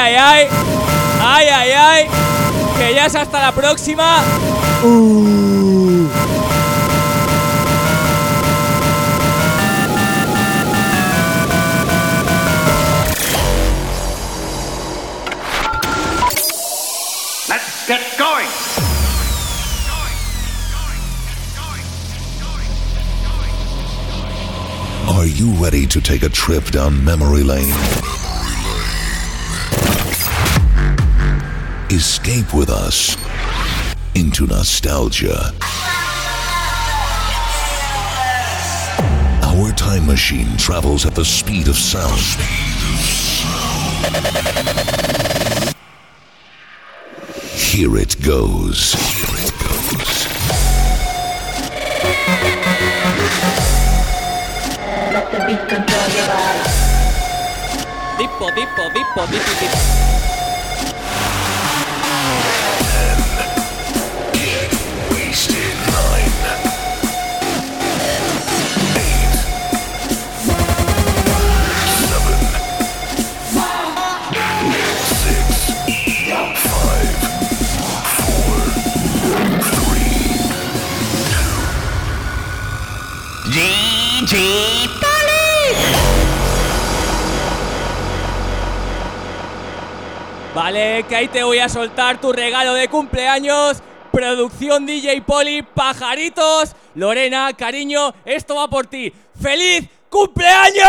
ay, ay. Ay, ay, ay. Que ya es hasta la próxima. Uh. Let's get going. Are you ready to take a trip down memory lane? Escape with us into nostalgia. Our time machine travels at the speed of sound. Here it goes. Here it goes. Let the beat control your Vale, que ahí te voy a soltar tu regalo de cumpleaños. Producción DJ Poli, pajaritos. Lorena, cariño, esto va por ti. ¡Feliz cumpleaños!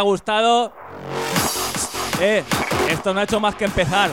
Haya gustado. Eh, esto no ha hecho más que empezar.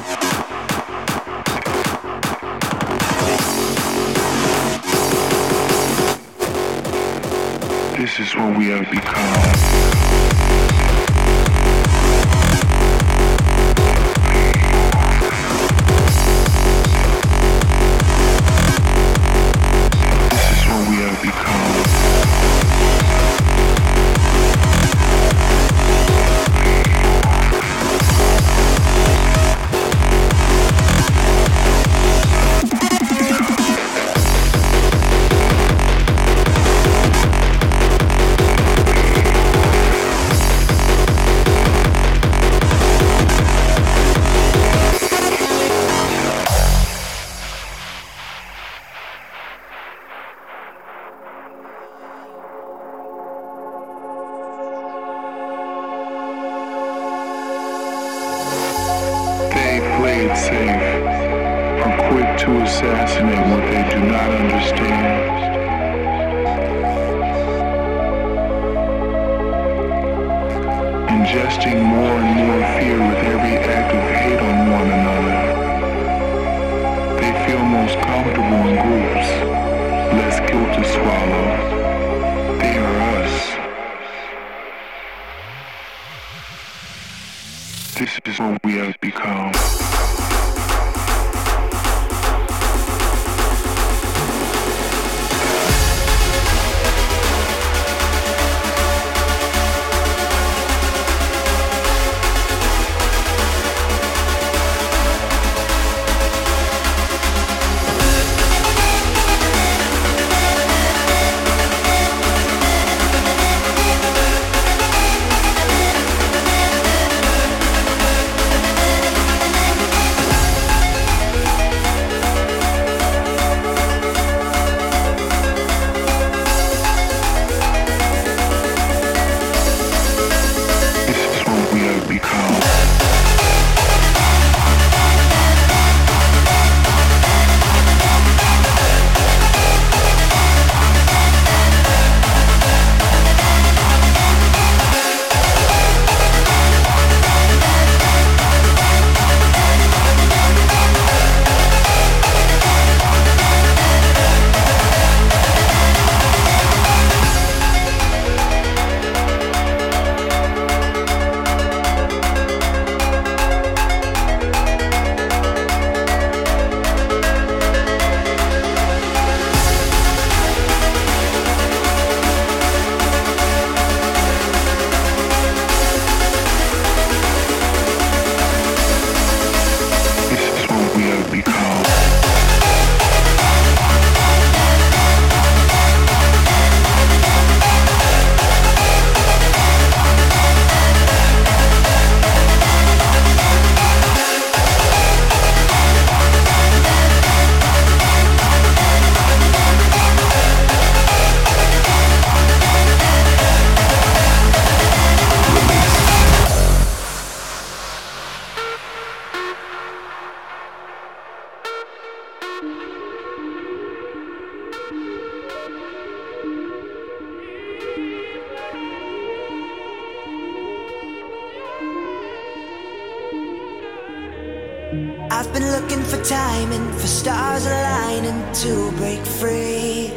Been looking for timing, for stars aligning to break free.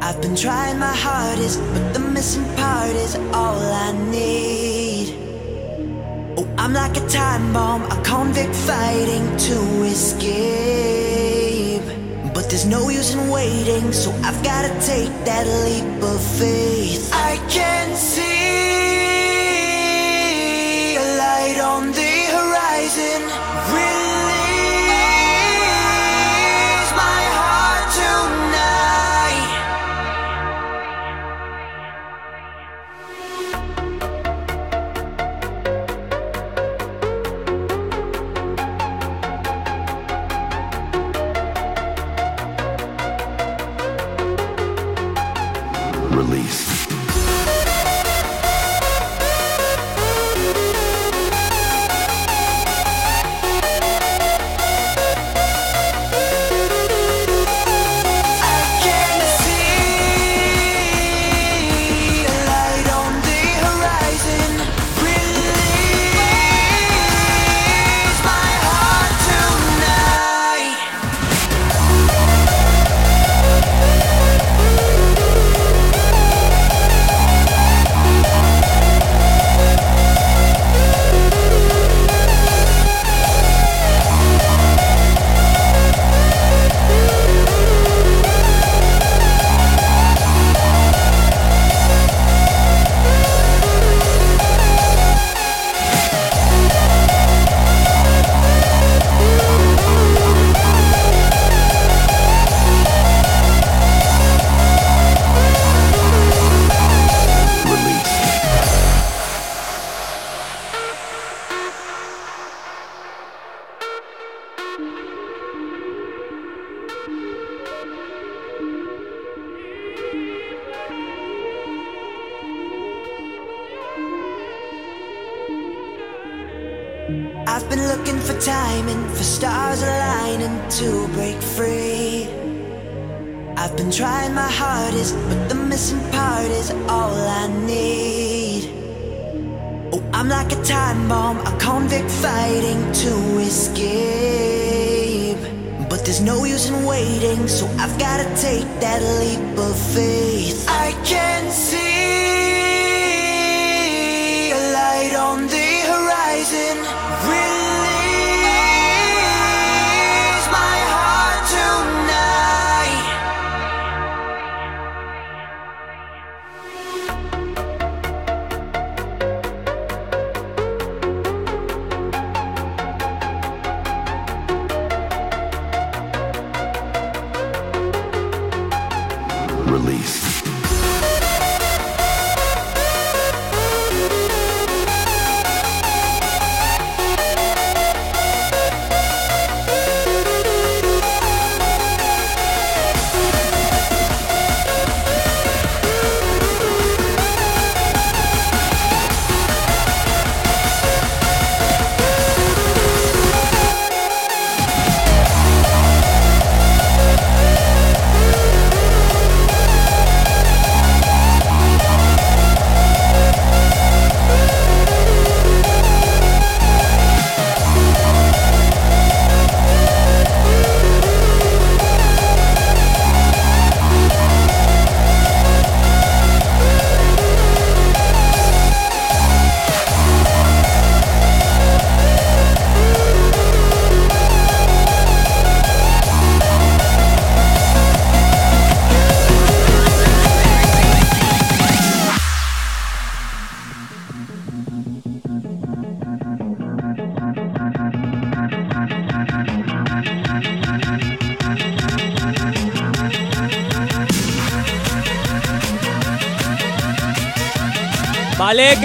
I've been trying my hardest, but the missing part is all I need. Oh, I'm like a time bomb, a convict fighting to escape. But there's no use in waiting, so I've gotta take that leap of faith. I can see a light on the horizon. Release.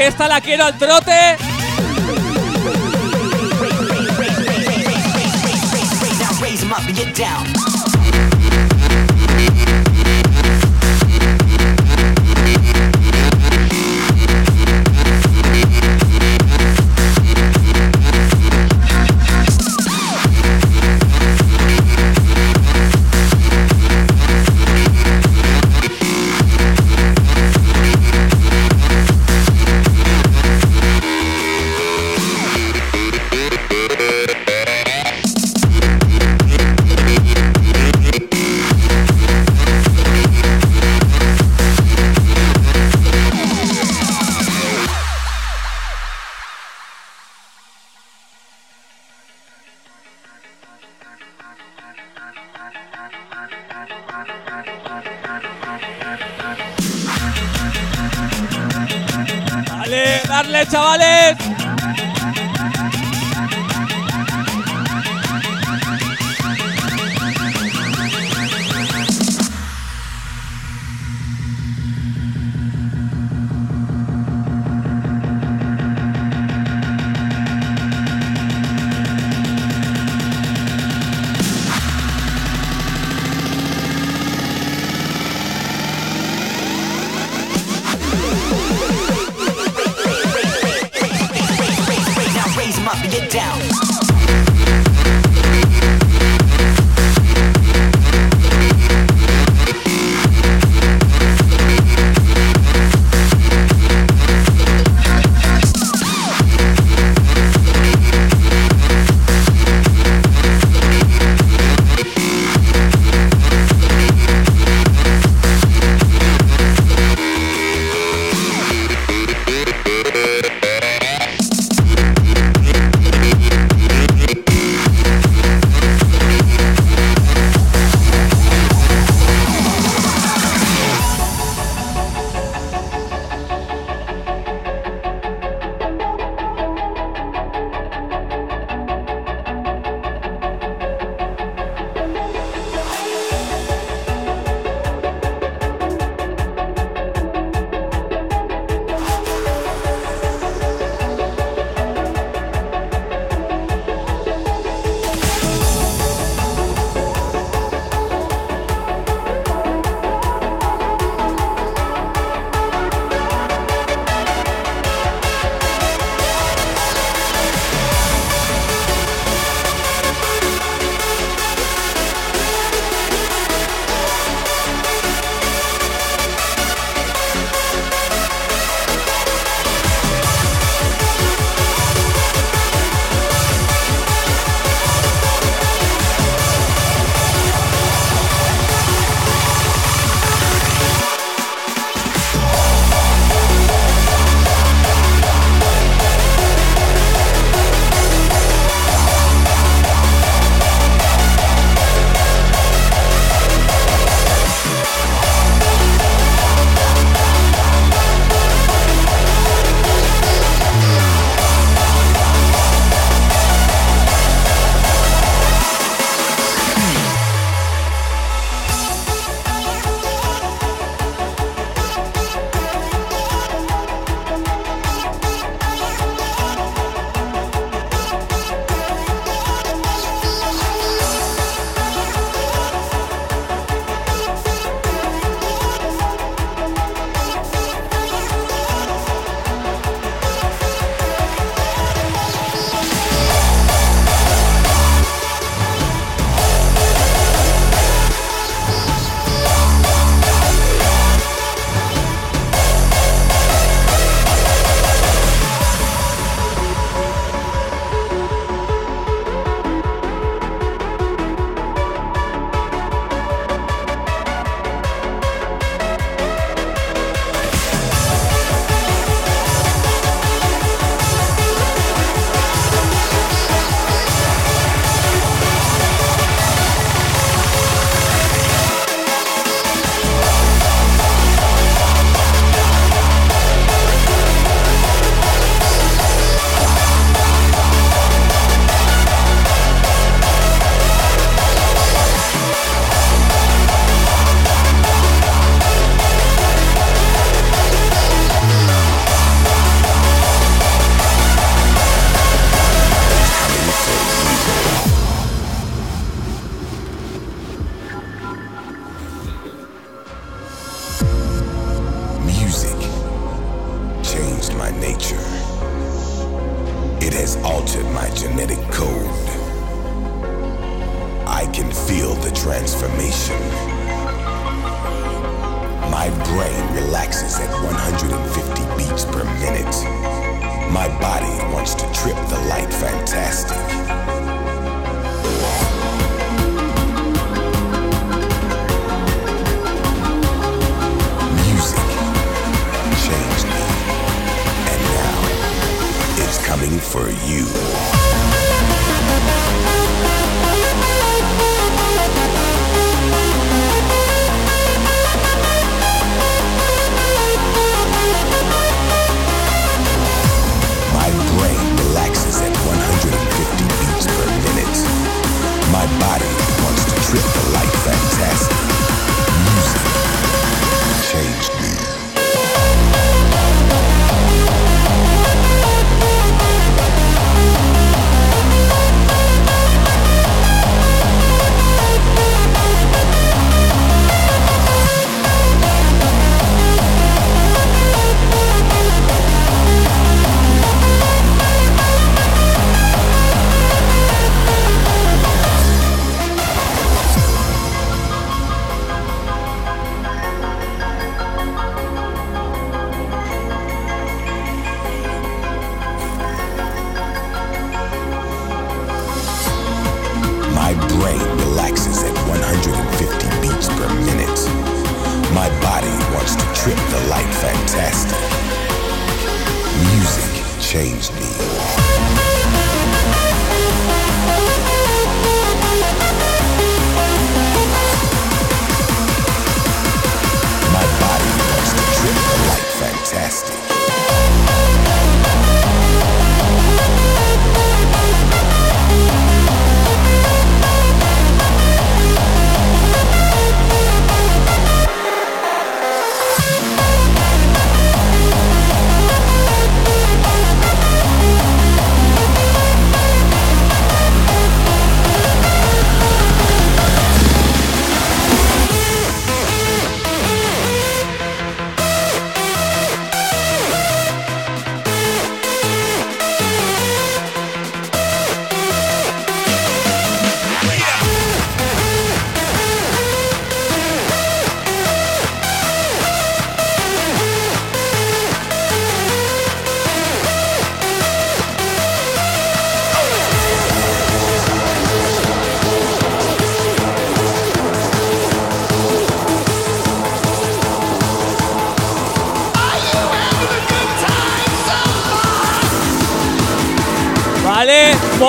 Esta la quiero al trote. Code. I can feel the transformation. My brain relaxes at 150 beats per minute. My body wants to trip the light fantastic.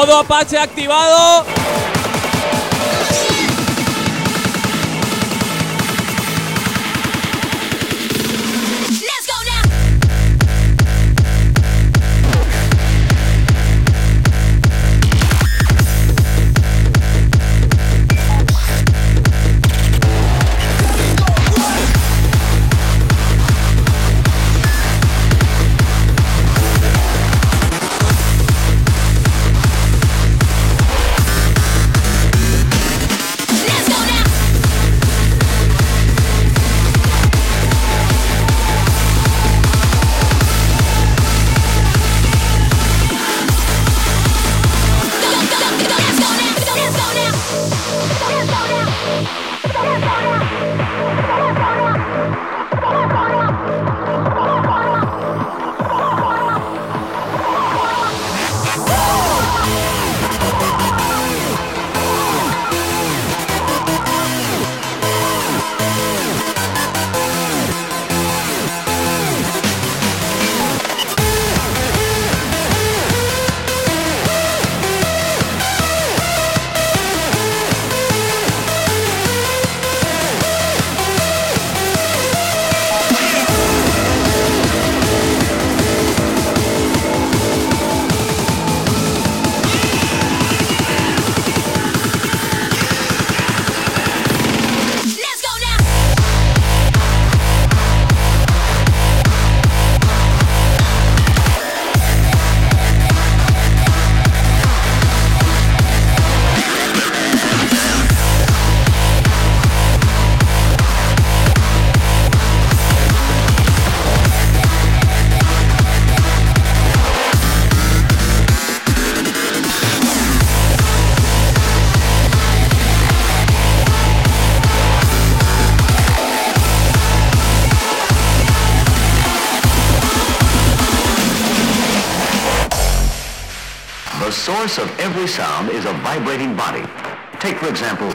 Modo Apache activado. source of every sound is a vibrating body. Take, for example,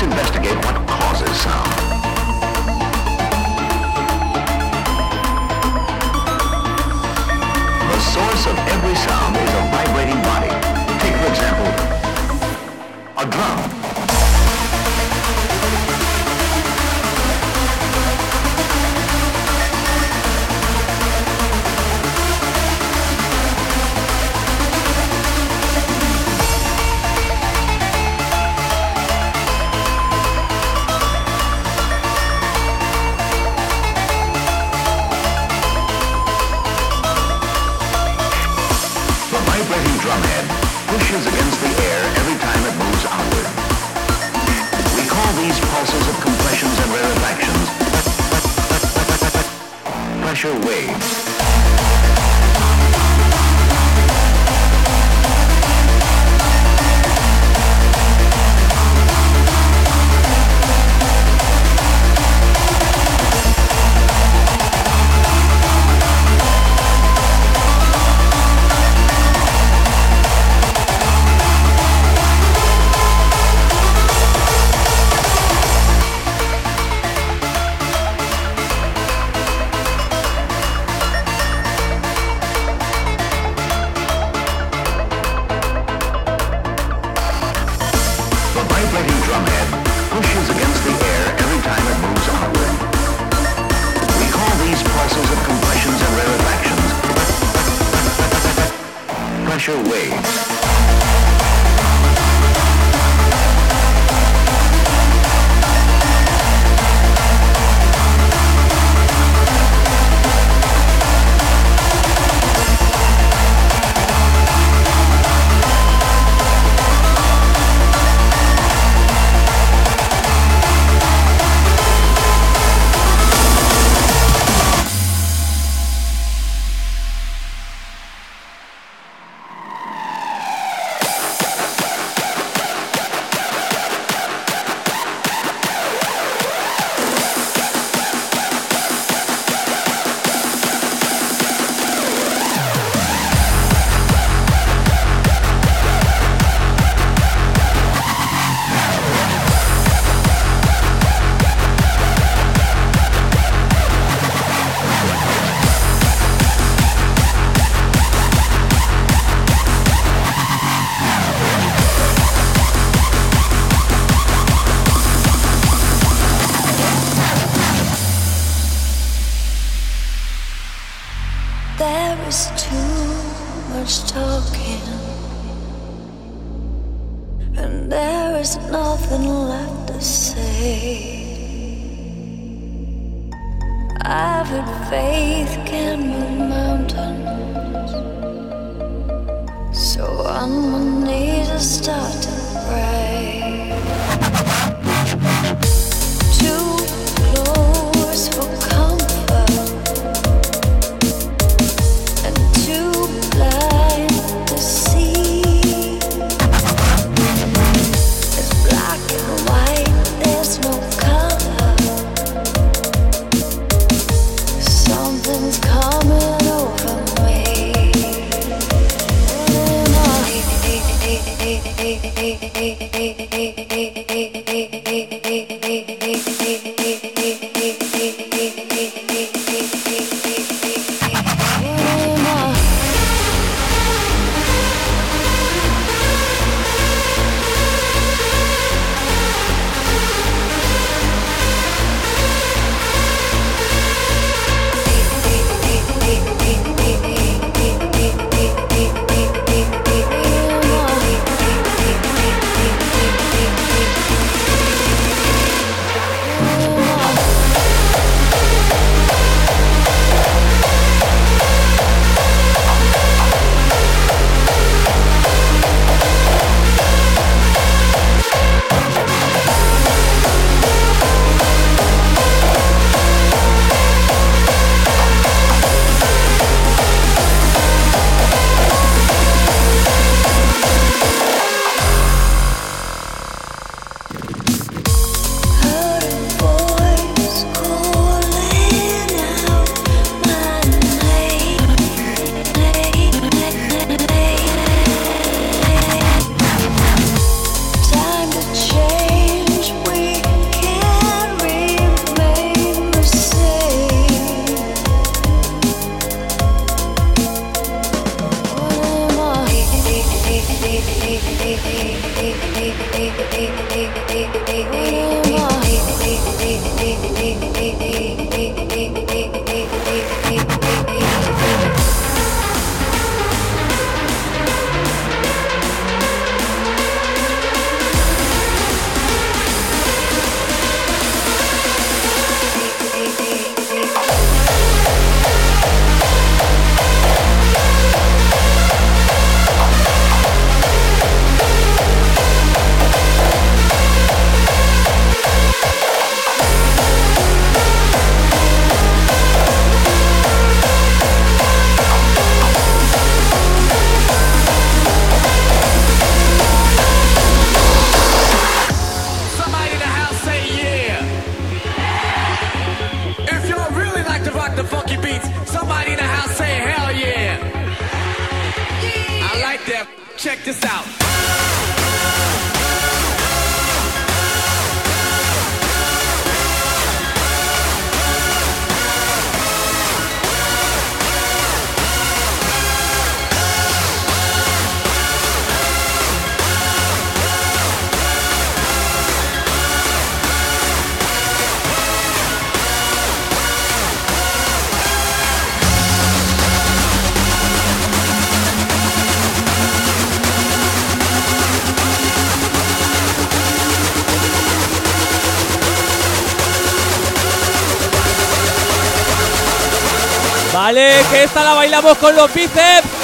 Let's investigate what causes sound. The source of every sound is a vibrating body. Take, for example, a drum. Pressure waves. Vale, que esta la bailamos con los bíceps.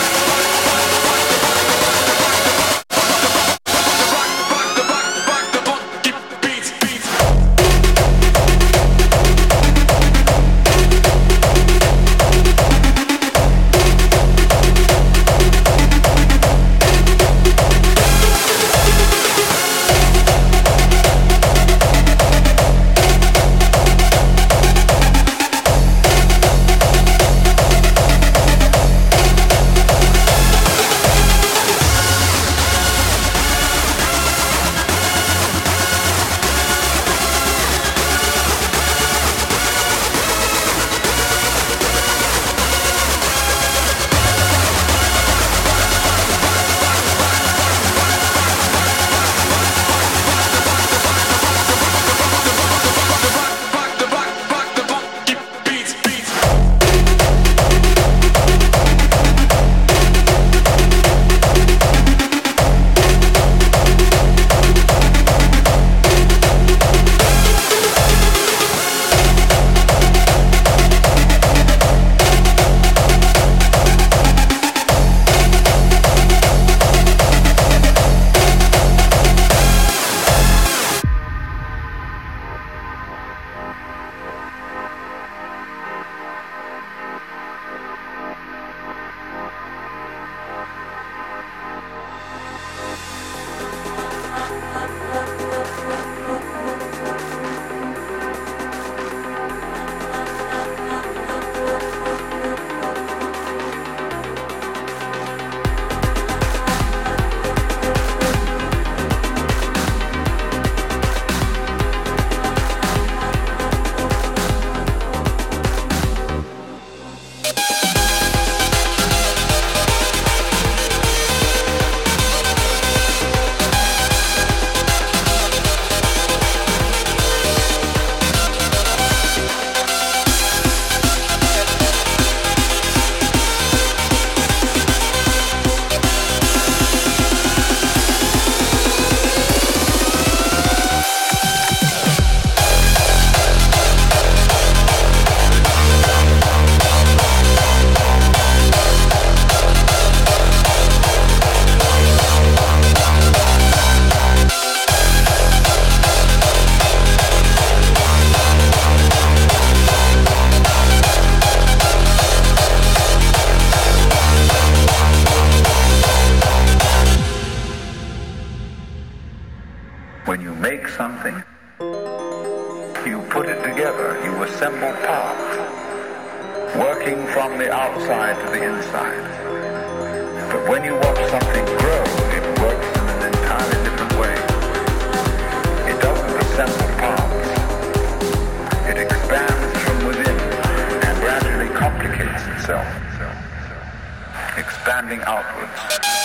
From the outside to the inside. But when you watch something grow, it works in an entirely different way. It doesn't assemble parts. It expands from within and gradually complicates itself, expanding outwards.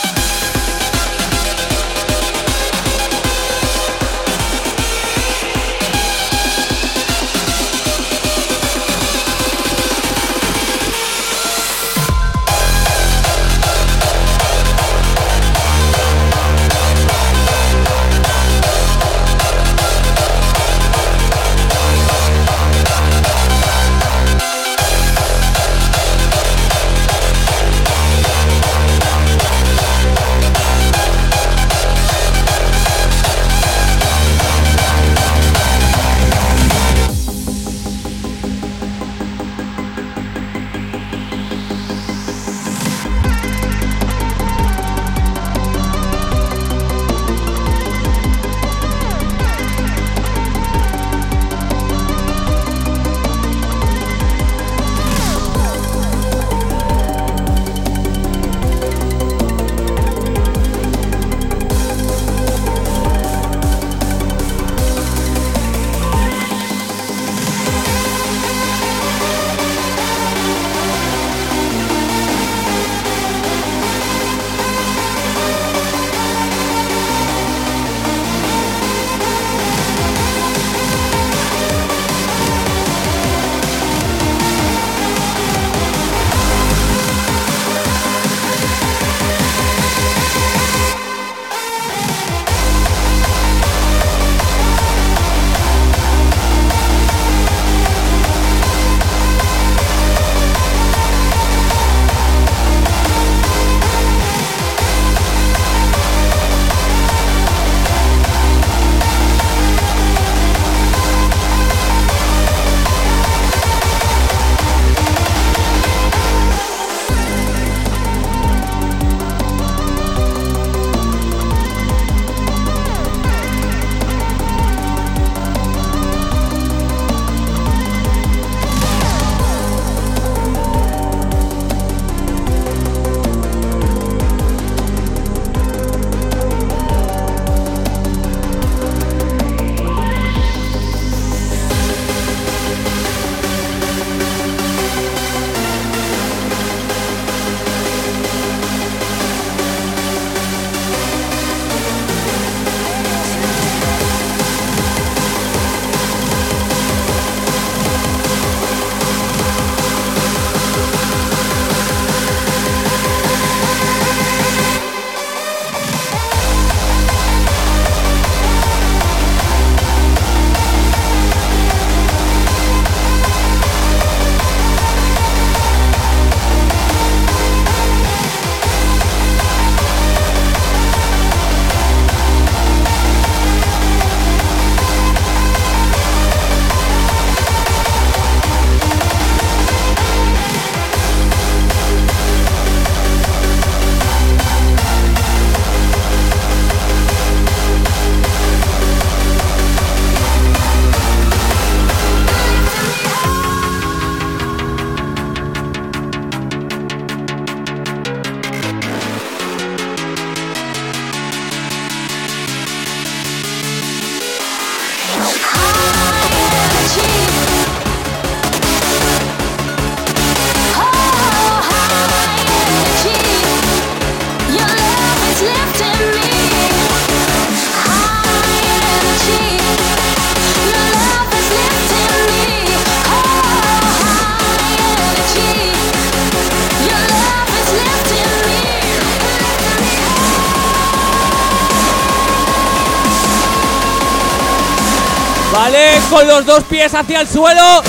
Los dos pies hacia el suelo.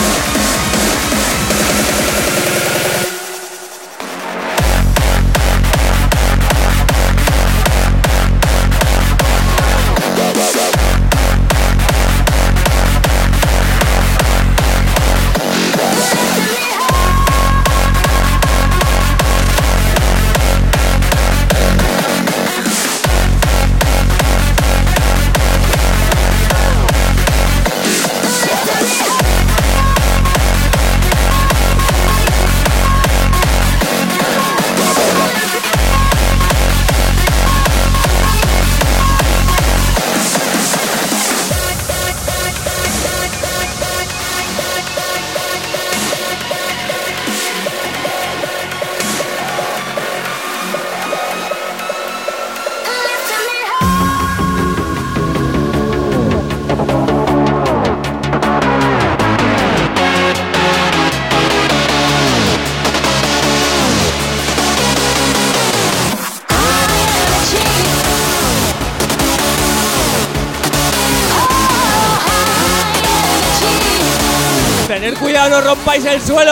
El suelo,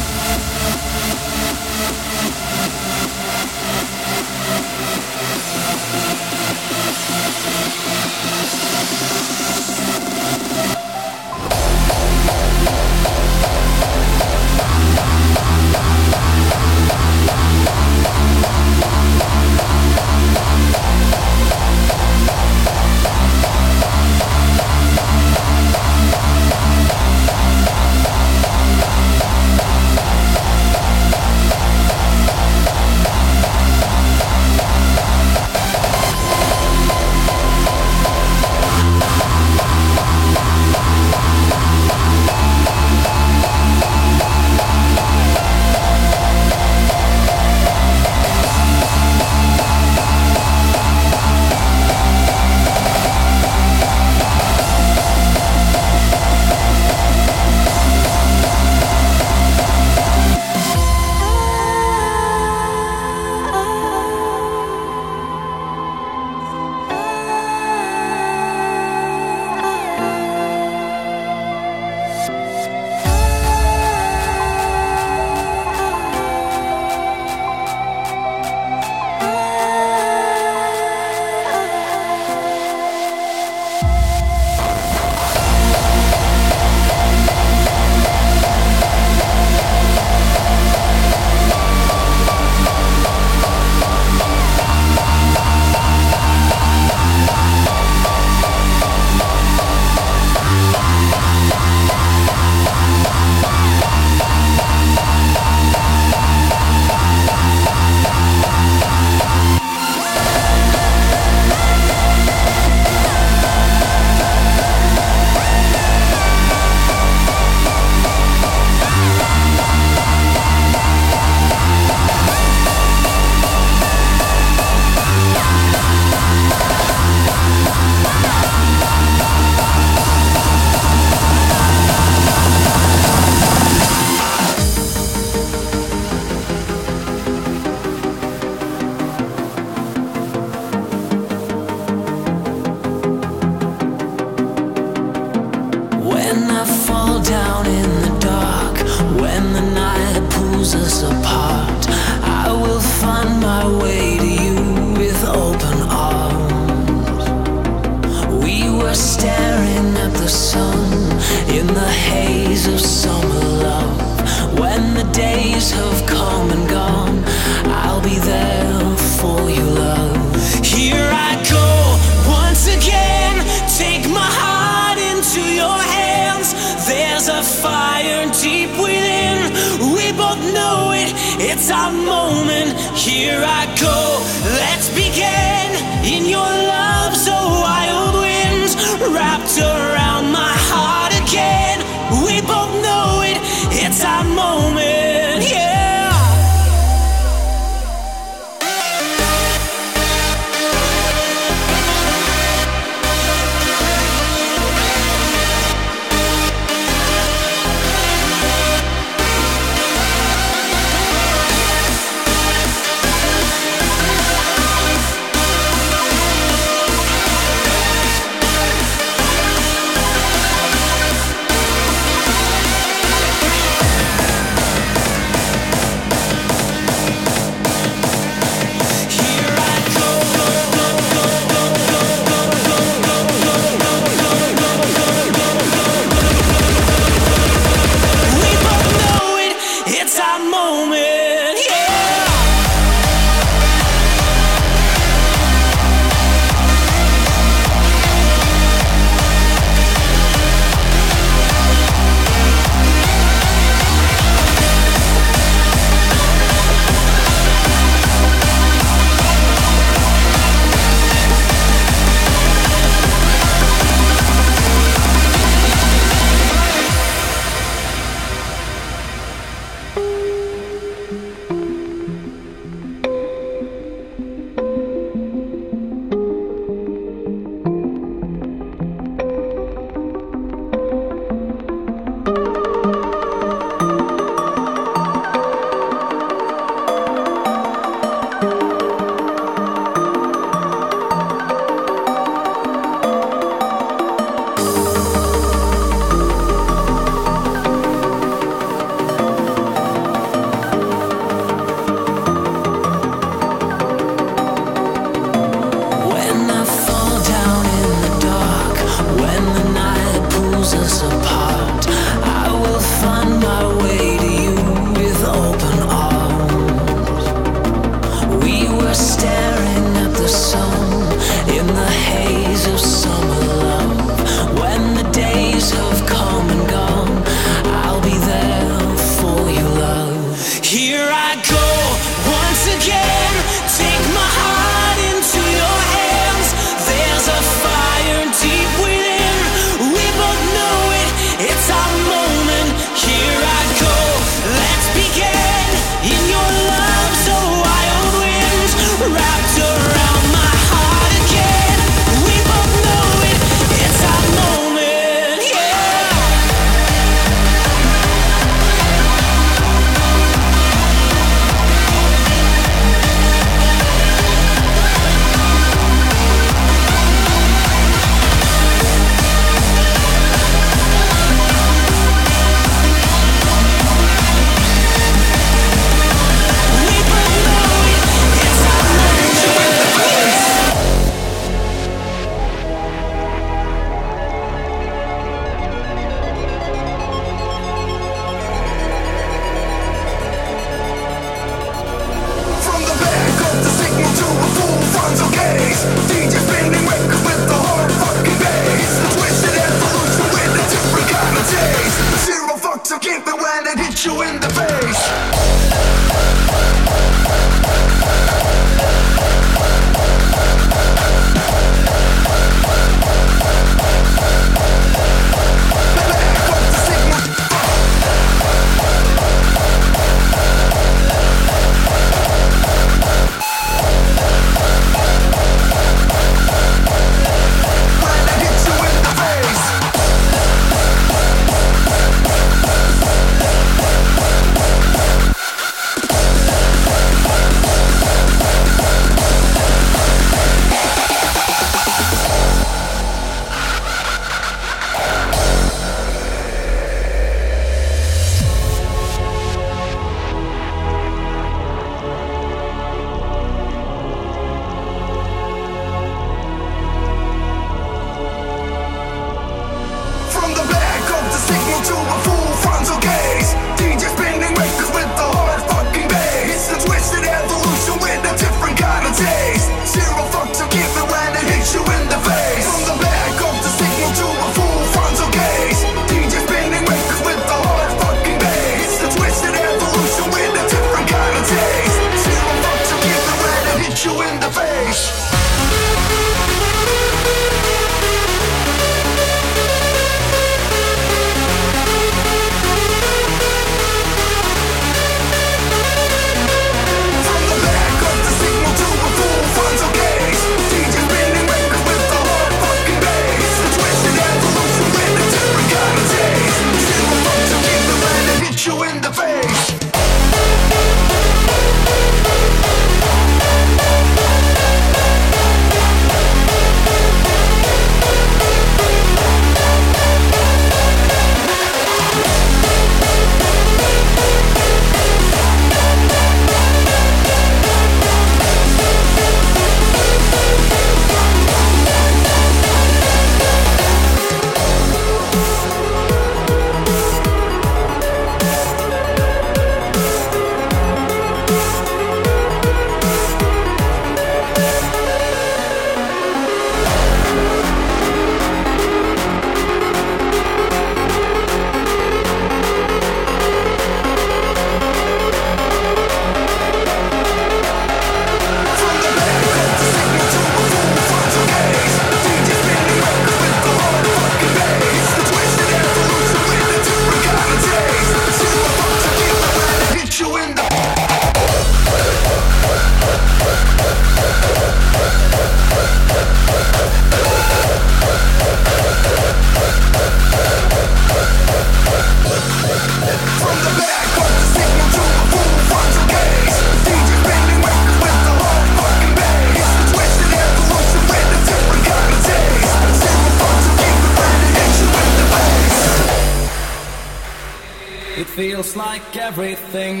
like everything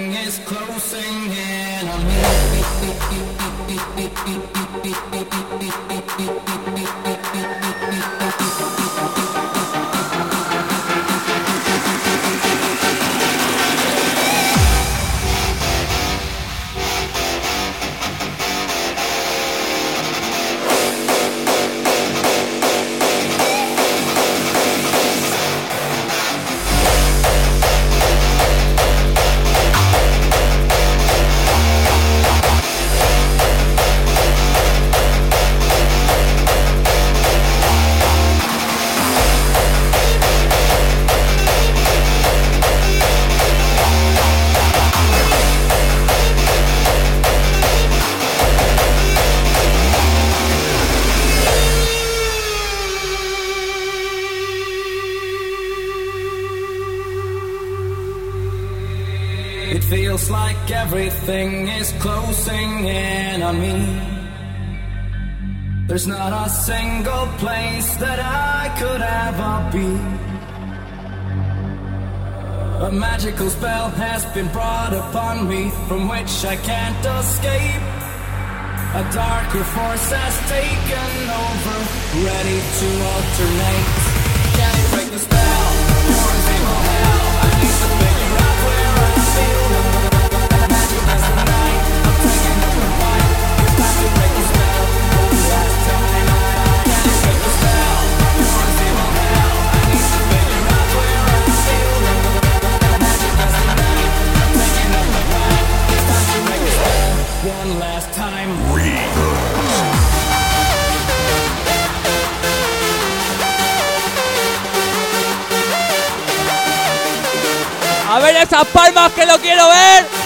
A ver esas palmas que lo quiero ver.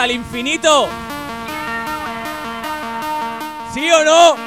Hasta el infinito. ¿Sí o no?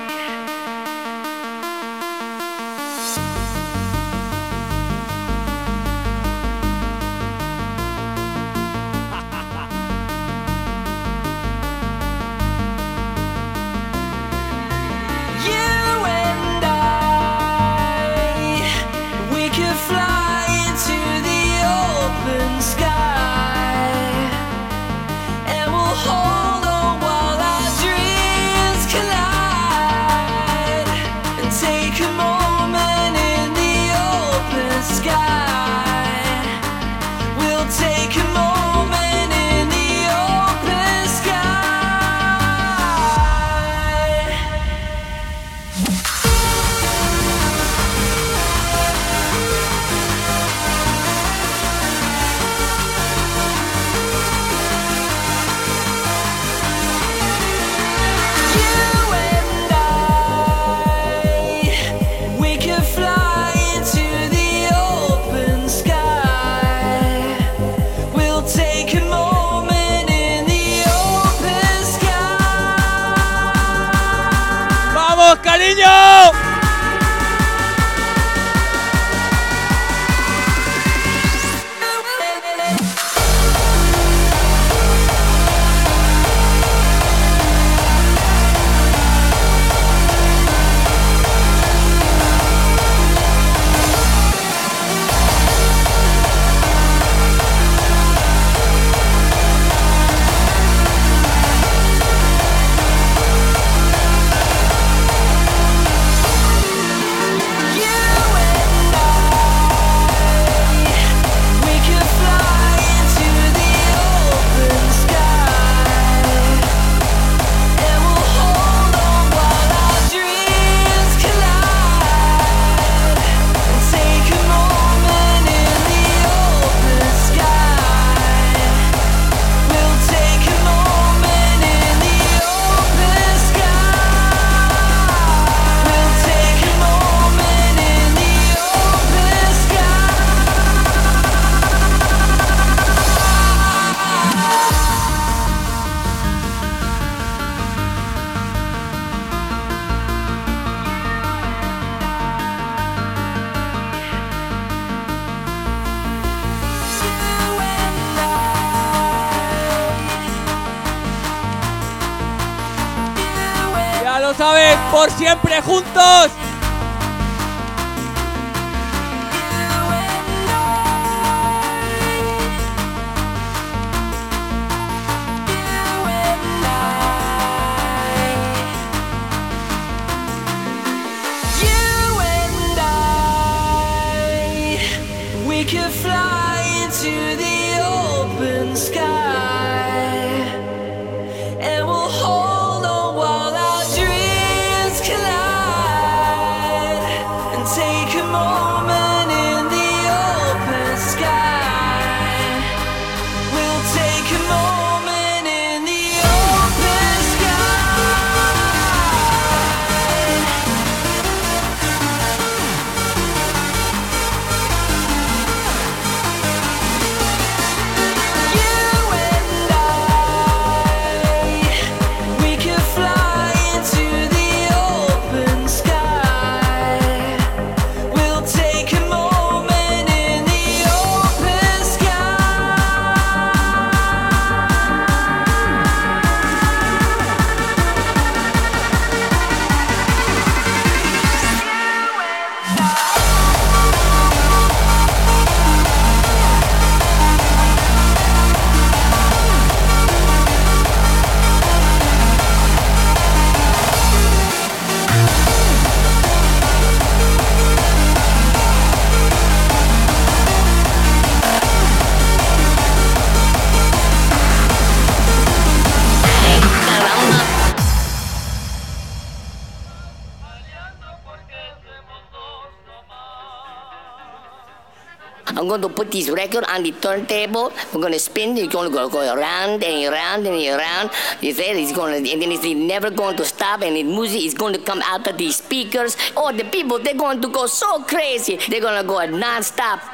Going to put this record on the turntable. We're going to spin. It's going to go, around and around and around. You say it's going to, and then it's never going to stop. And the music is going to come out of these speakers. Oh, the people, they're going to go so crazy. They're going to go non-stop.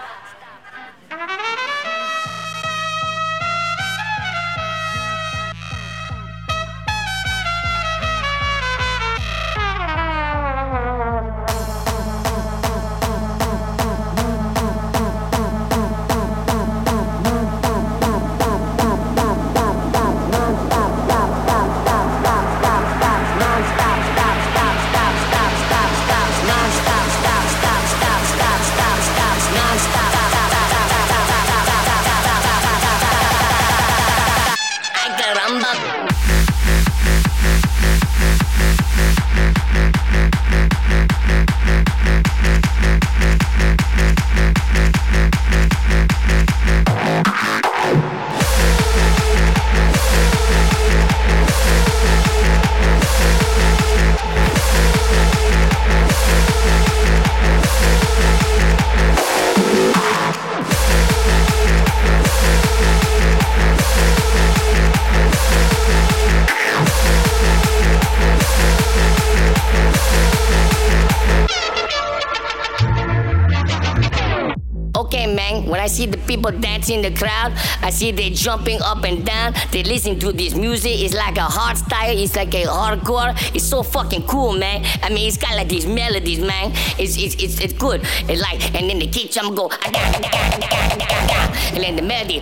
People dancing in the crowd, I see they jumping up and down, they listen to this music. It's like a hard style, it's like a hardcore. It's so fucking cool, man. I mean, it's got like these melodies, man. It's it's it's, it's good. It's like, and then the kick drum go, and then the melody.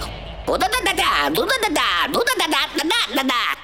Ay,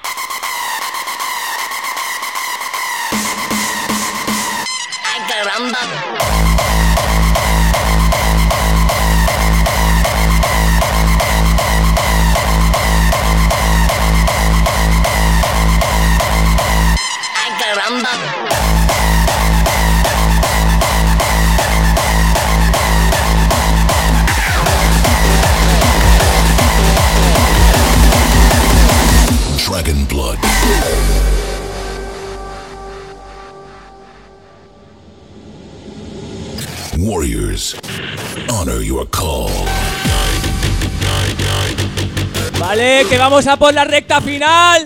Que vamos a por la recta final.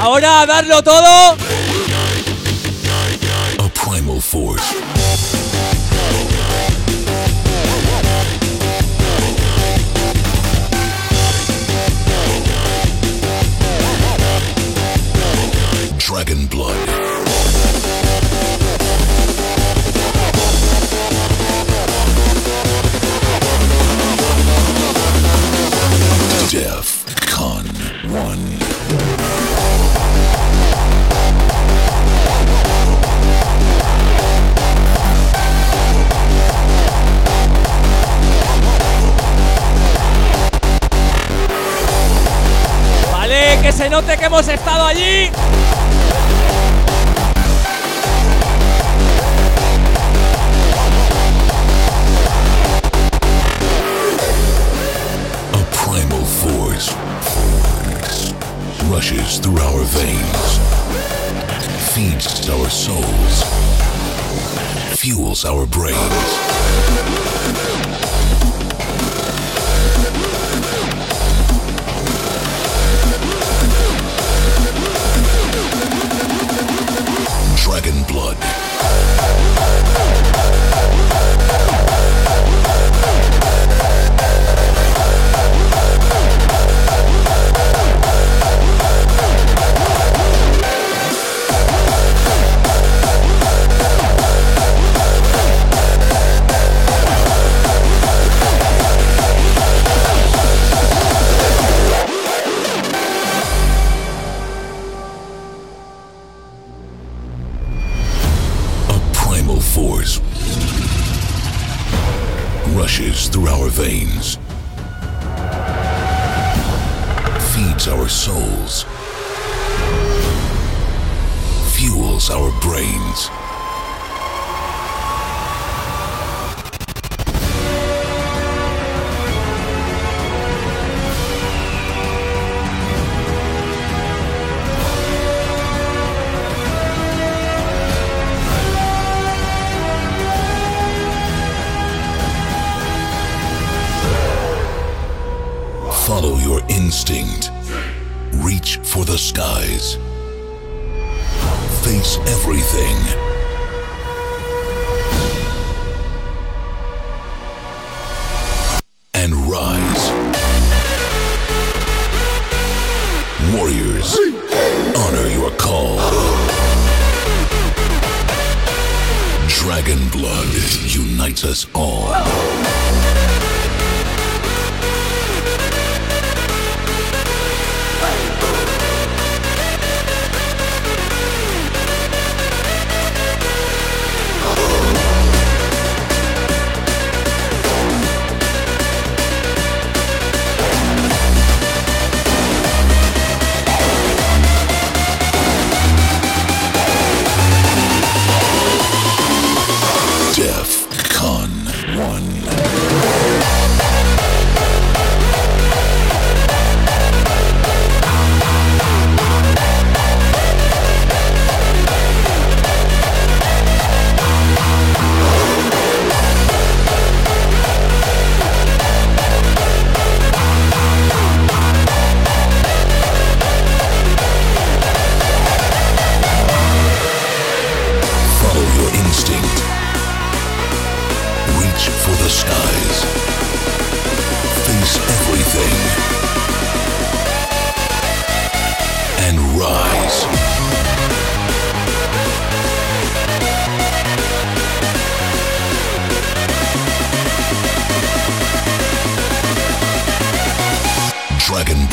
Ahora a darlo todo. Note que hemos estado allí. A primal force rushes through our veins, feeds our souls, fuels our brains. Blood. Dragon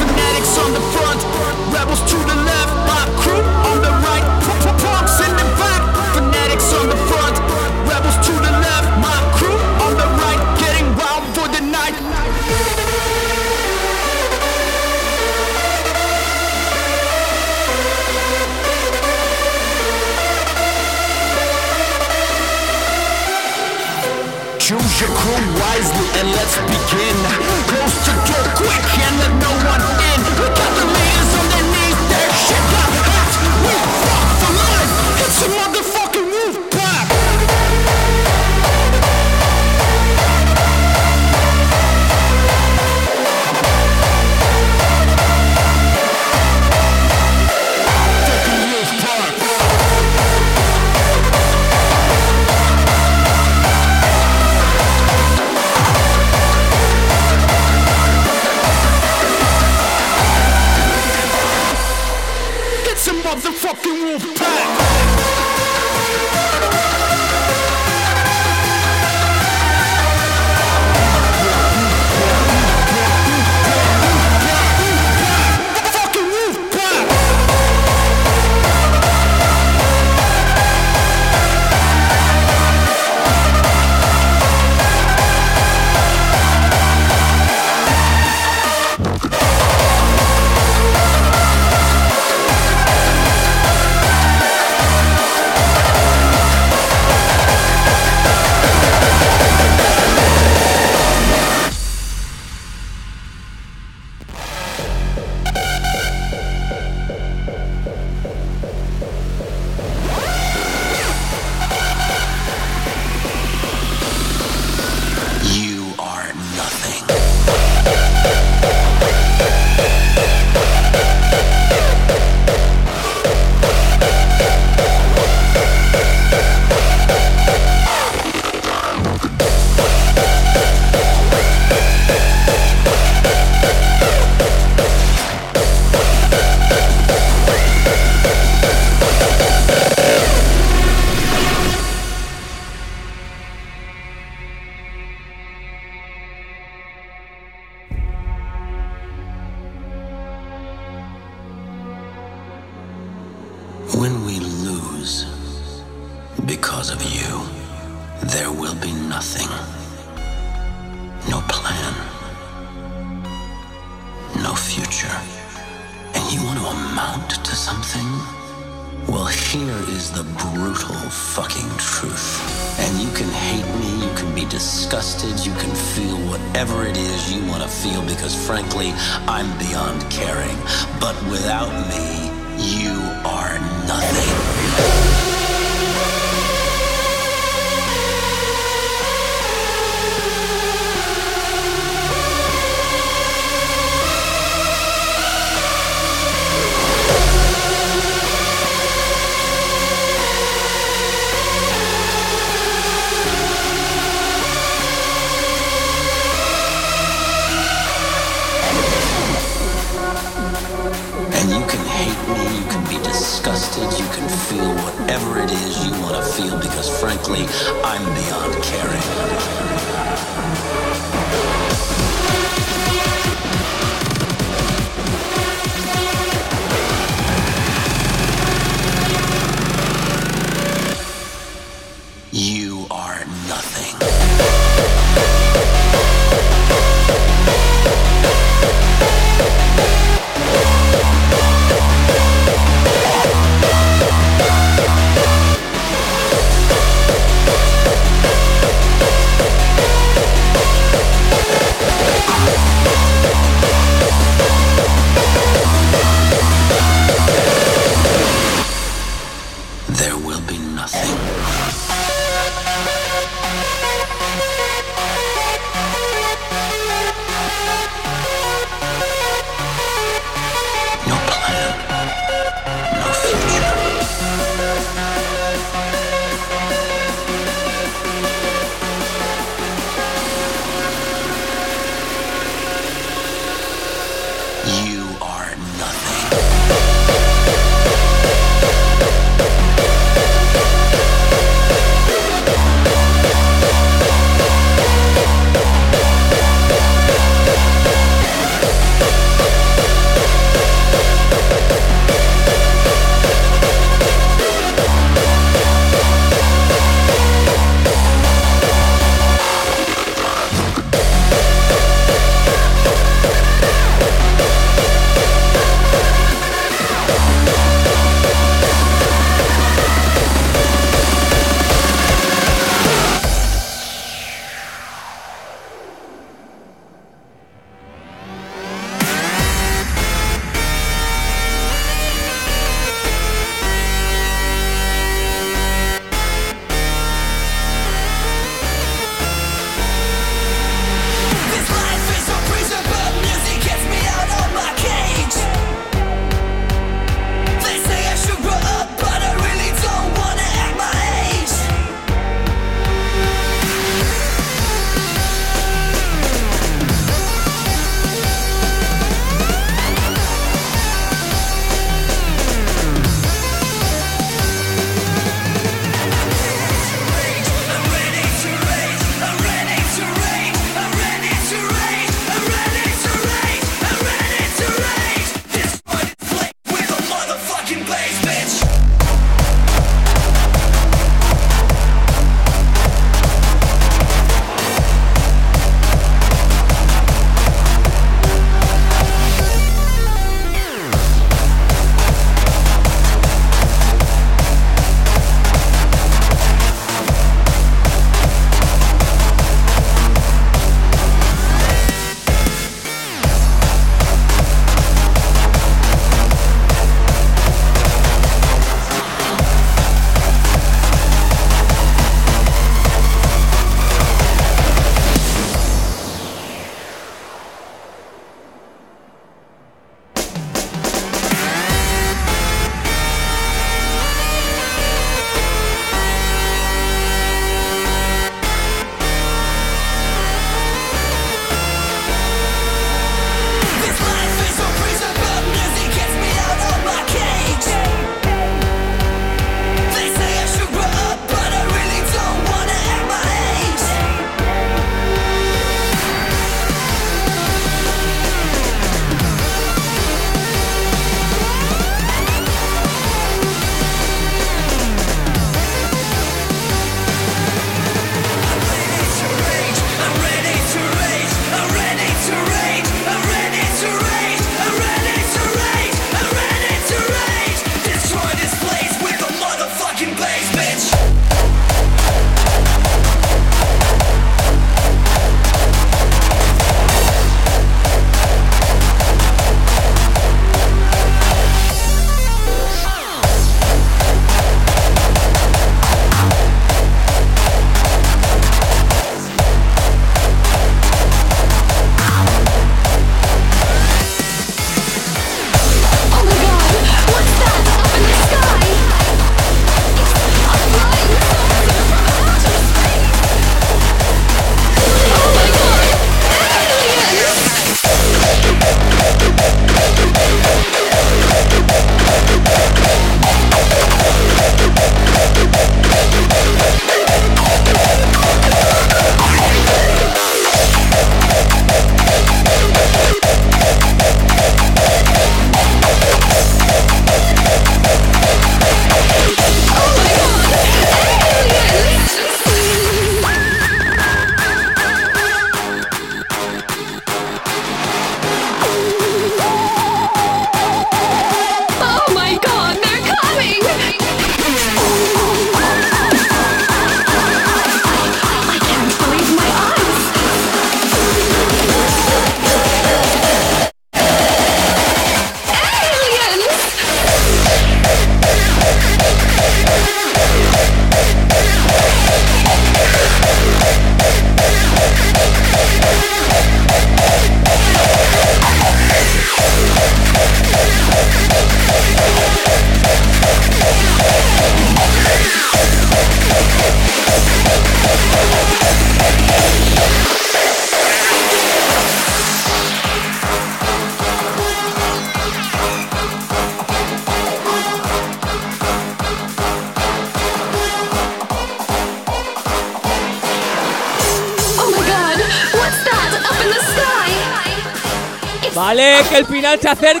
Real se acerca.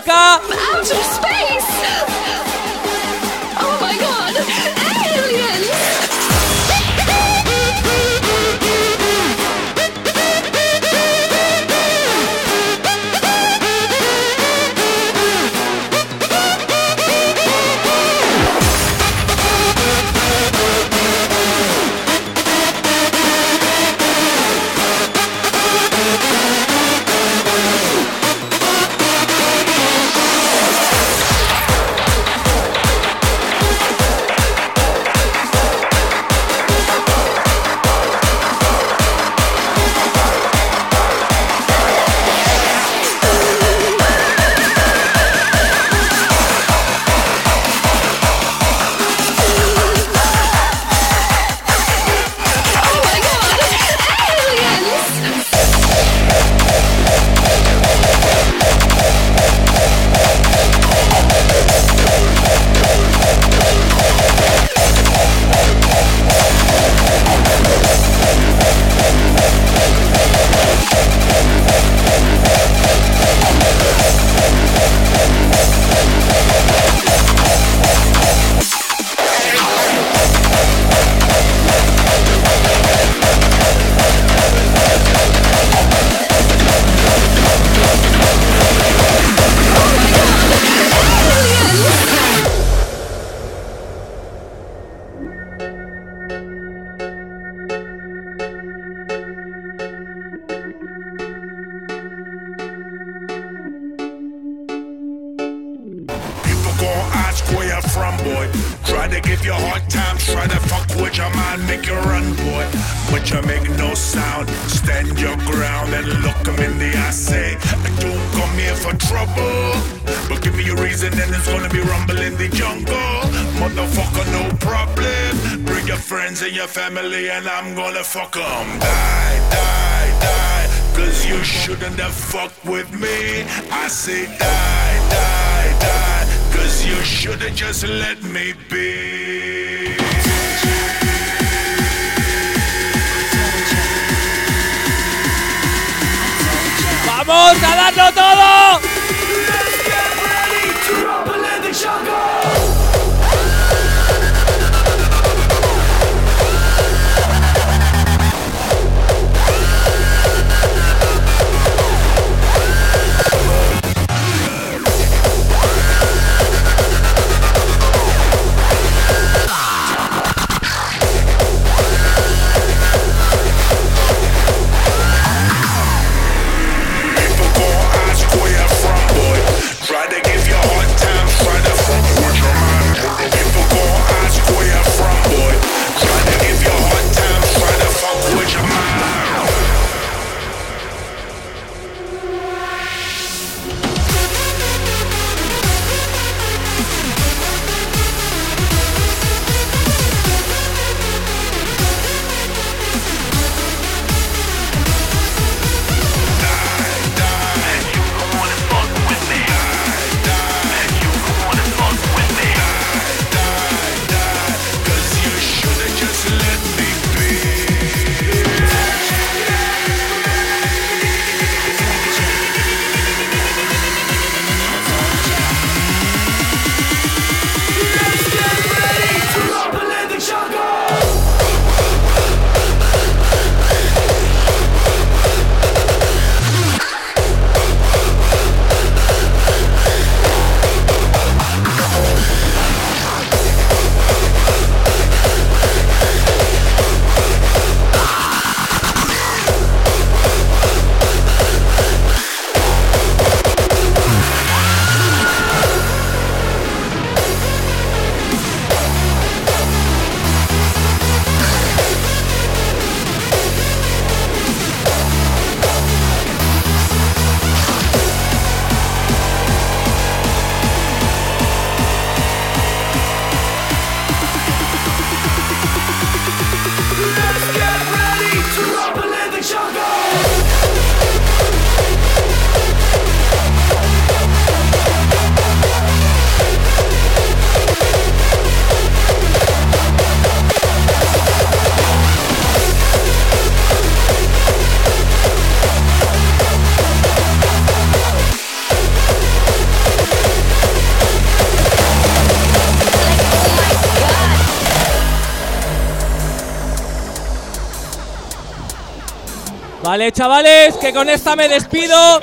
Vale, chavales, que con esta me despido.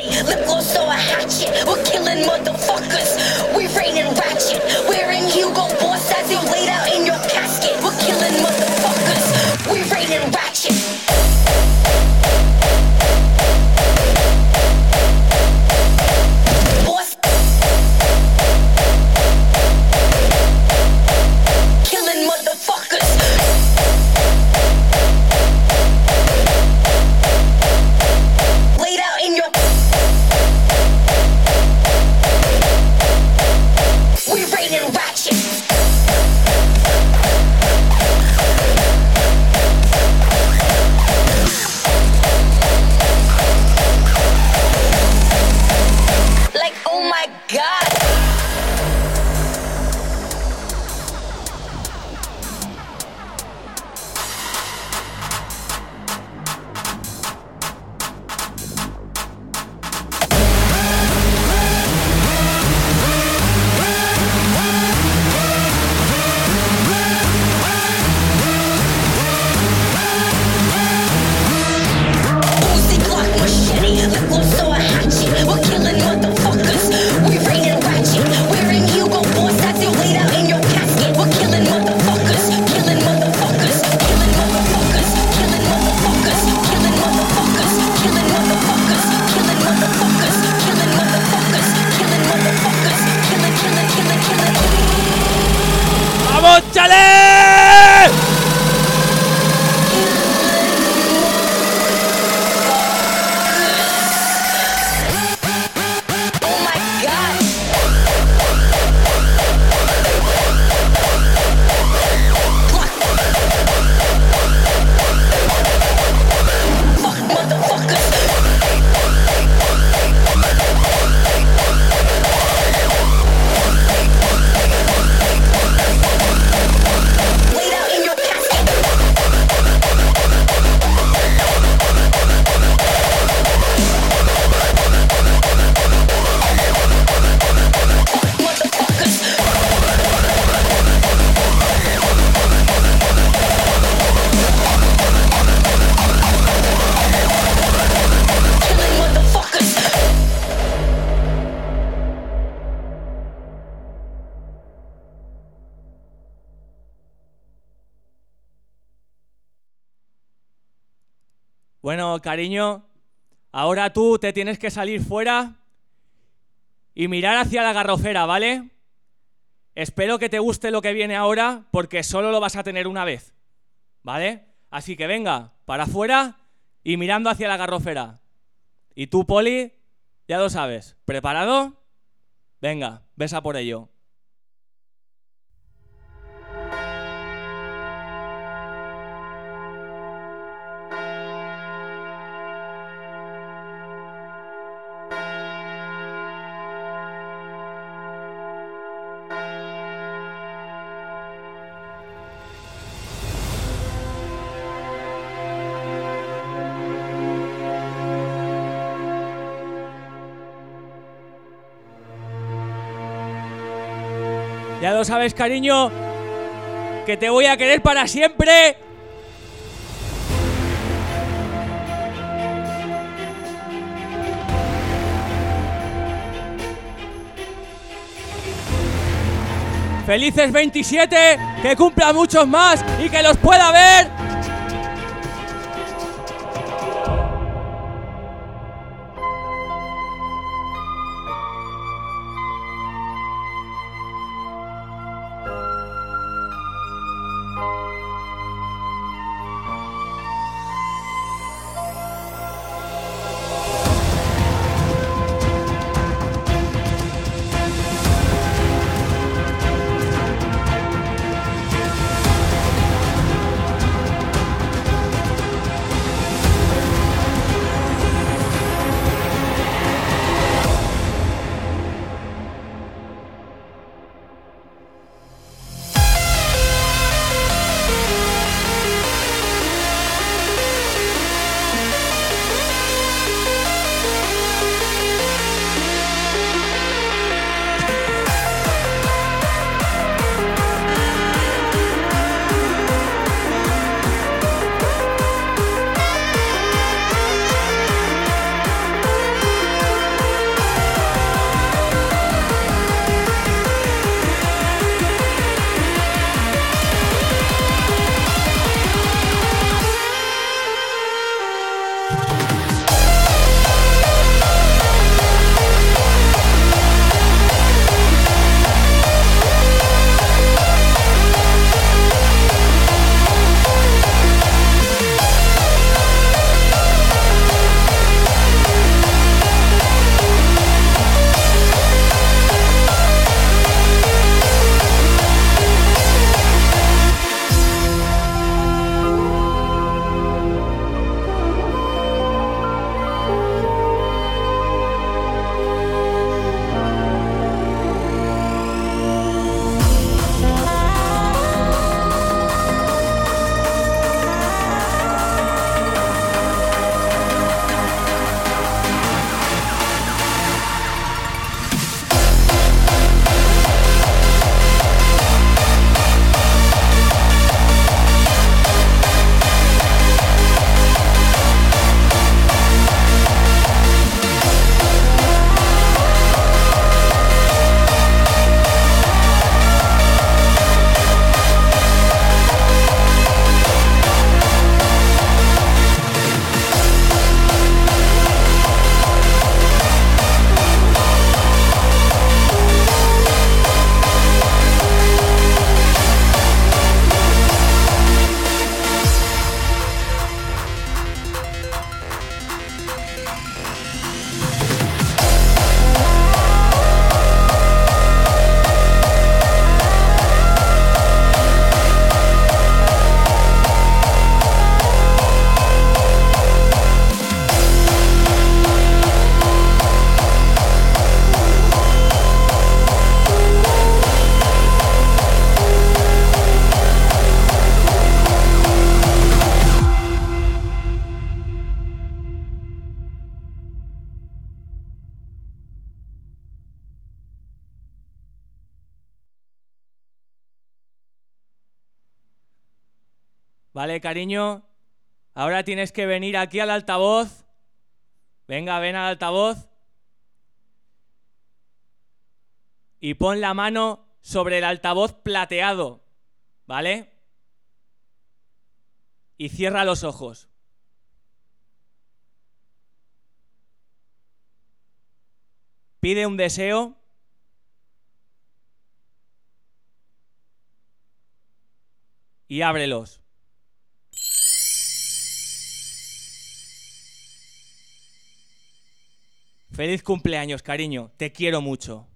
Bueno, cariño, ahora tú te tienes que salir fuera y mirar hacia la garrofera, ¿vale? Espero que te guste lo que viene ahora porque solo lo vas a tener una vez, ¿vale? Así que venga, para afuera y mirando hacia la garrofera. Y tú, Poli, ya lo sabes. ¿Preparado? Venga, besa por ello. Lo sabes, cariño, que te voy a querer para siempre. Felices 27, que cumpla muchos más y que los pueda ver. ¿Vale, cariño? Ahora tienes que venir aquí al altavoz. Venga, ven al altavoz. Y pon la mano sobre el altavoz plateado. ¿Vale? Y cierra los ojos. Pide un deseo. Y ábrelos. Feliz cumpleaños, cariño. Te quiero mucho.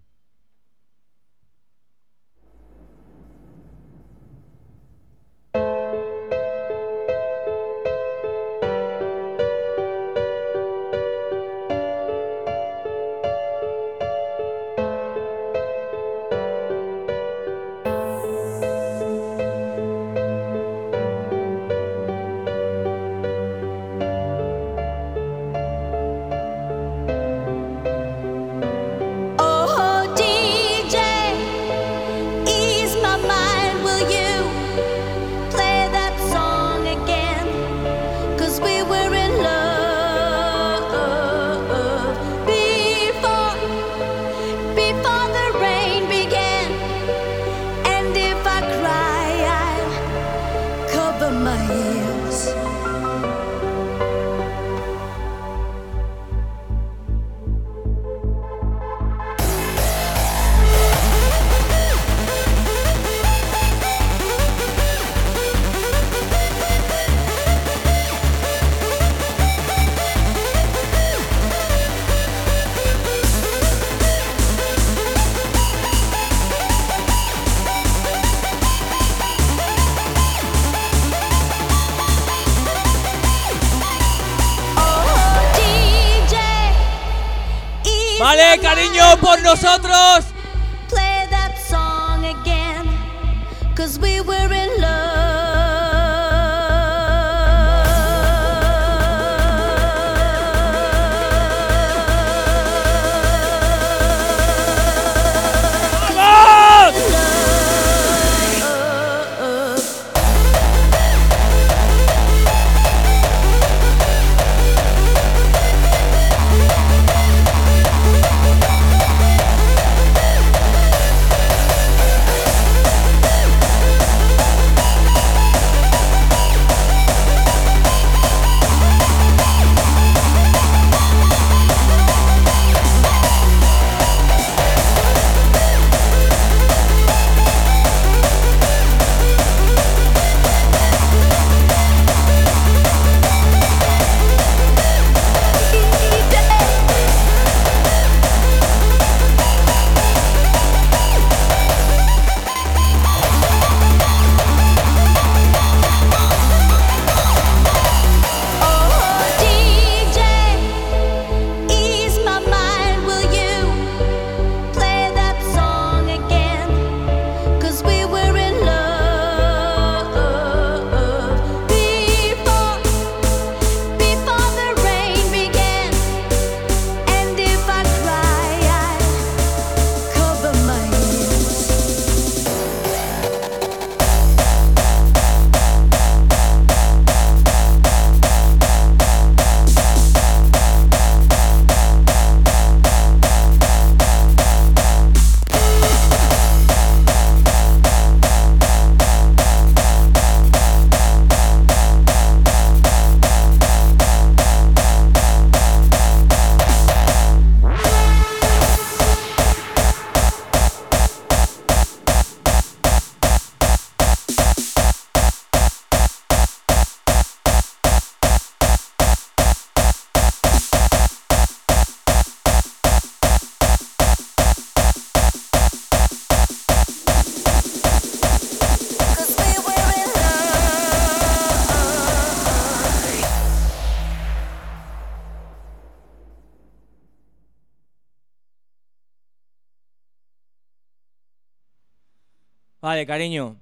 Cariño.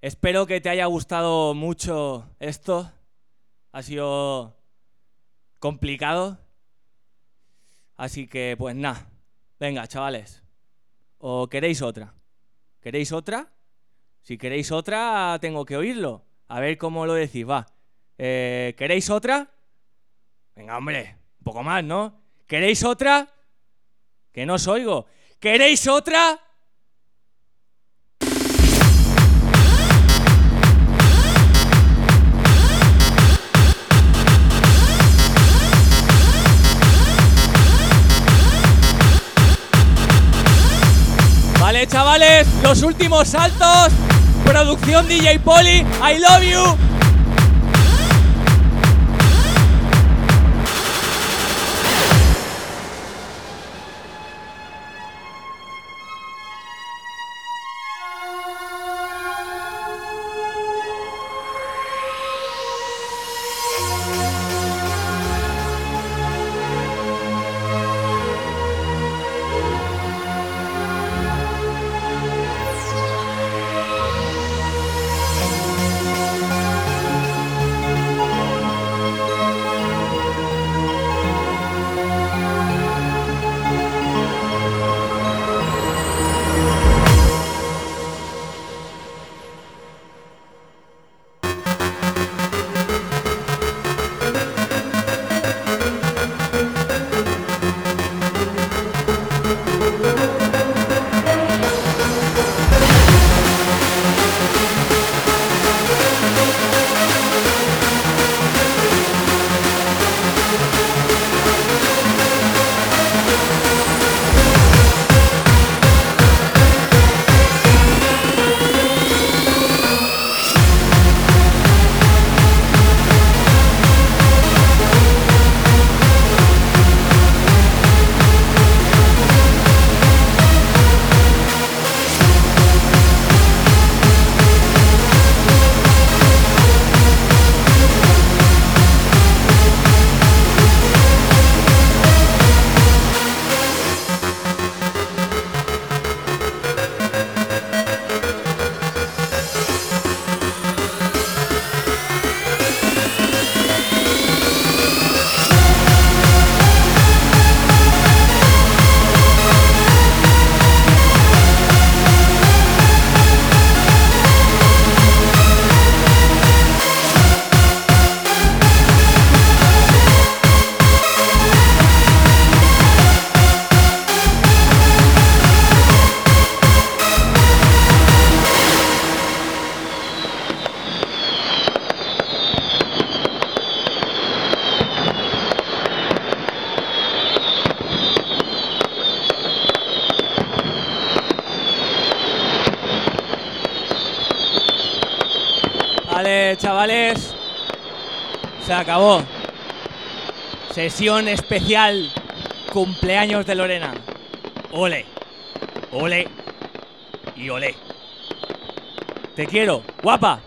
Espero que te haya gustado mucho esto. Ha sido complicado. Así que, pues nada. Venga, chavales. ¿O queréis otra? ¿Queréis otra? Si queréis otra, tengo que oírlo. A ver cómo lo decís, va. Eh, ¿Queréis otra? Venga, hombre, un poco más, ¿no? ¿Queréis otra? Que no os oigo. ¿Queréis otra? Vale, chavales, los últimos saltos. Producción DJ Poli, I love you. Se acabó. Sesión especial. Cumpleaños de Lorena. Ole. Ole. Y ole. Te quiero. Guapa.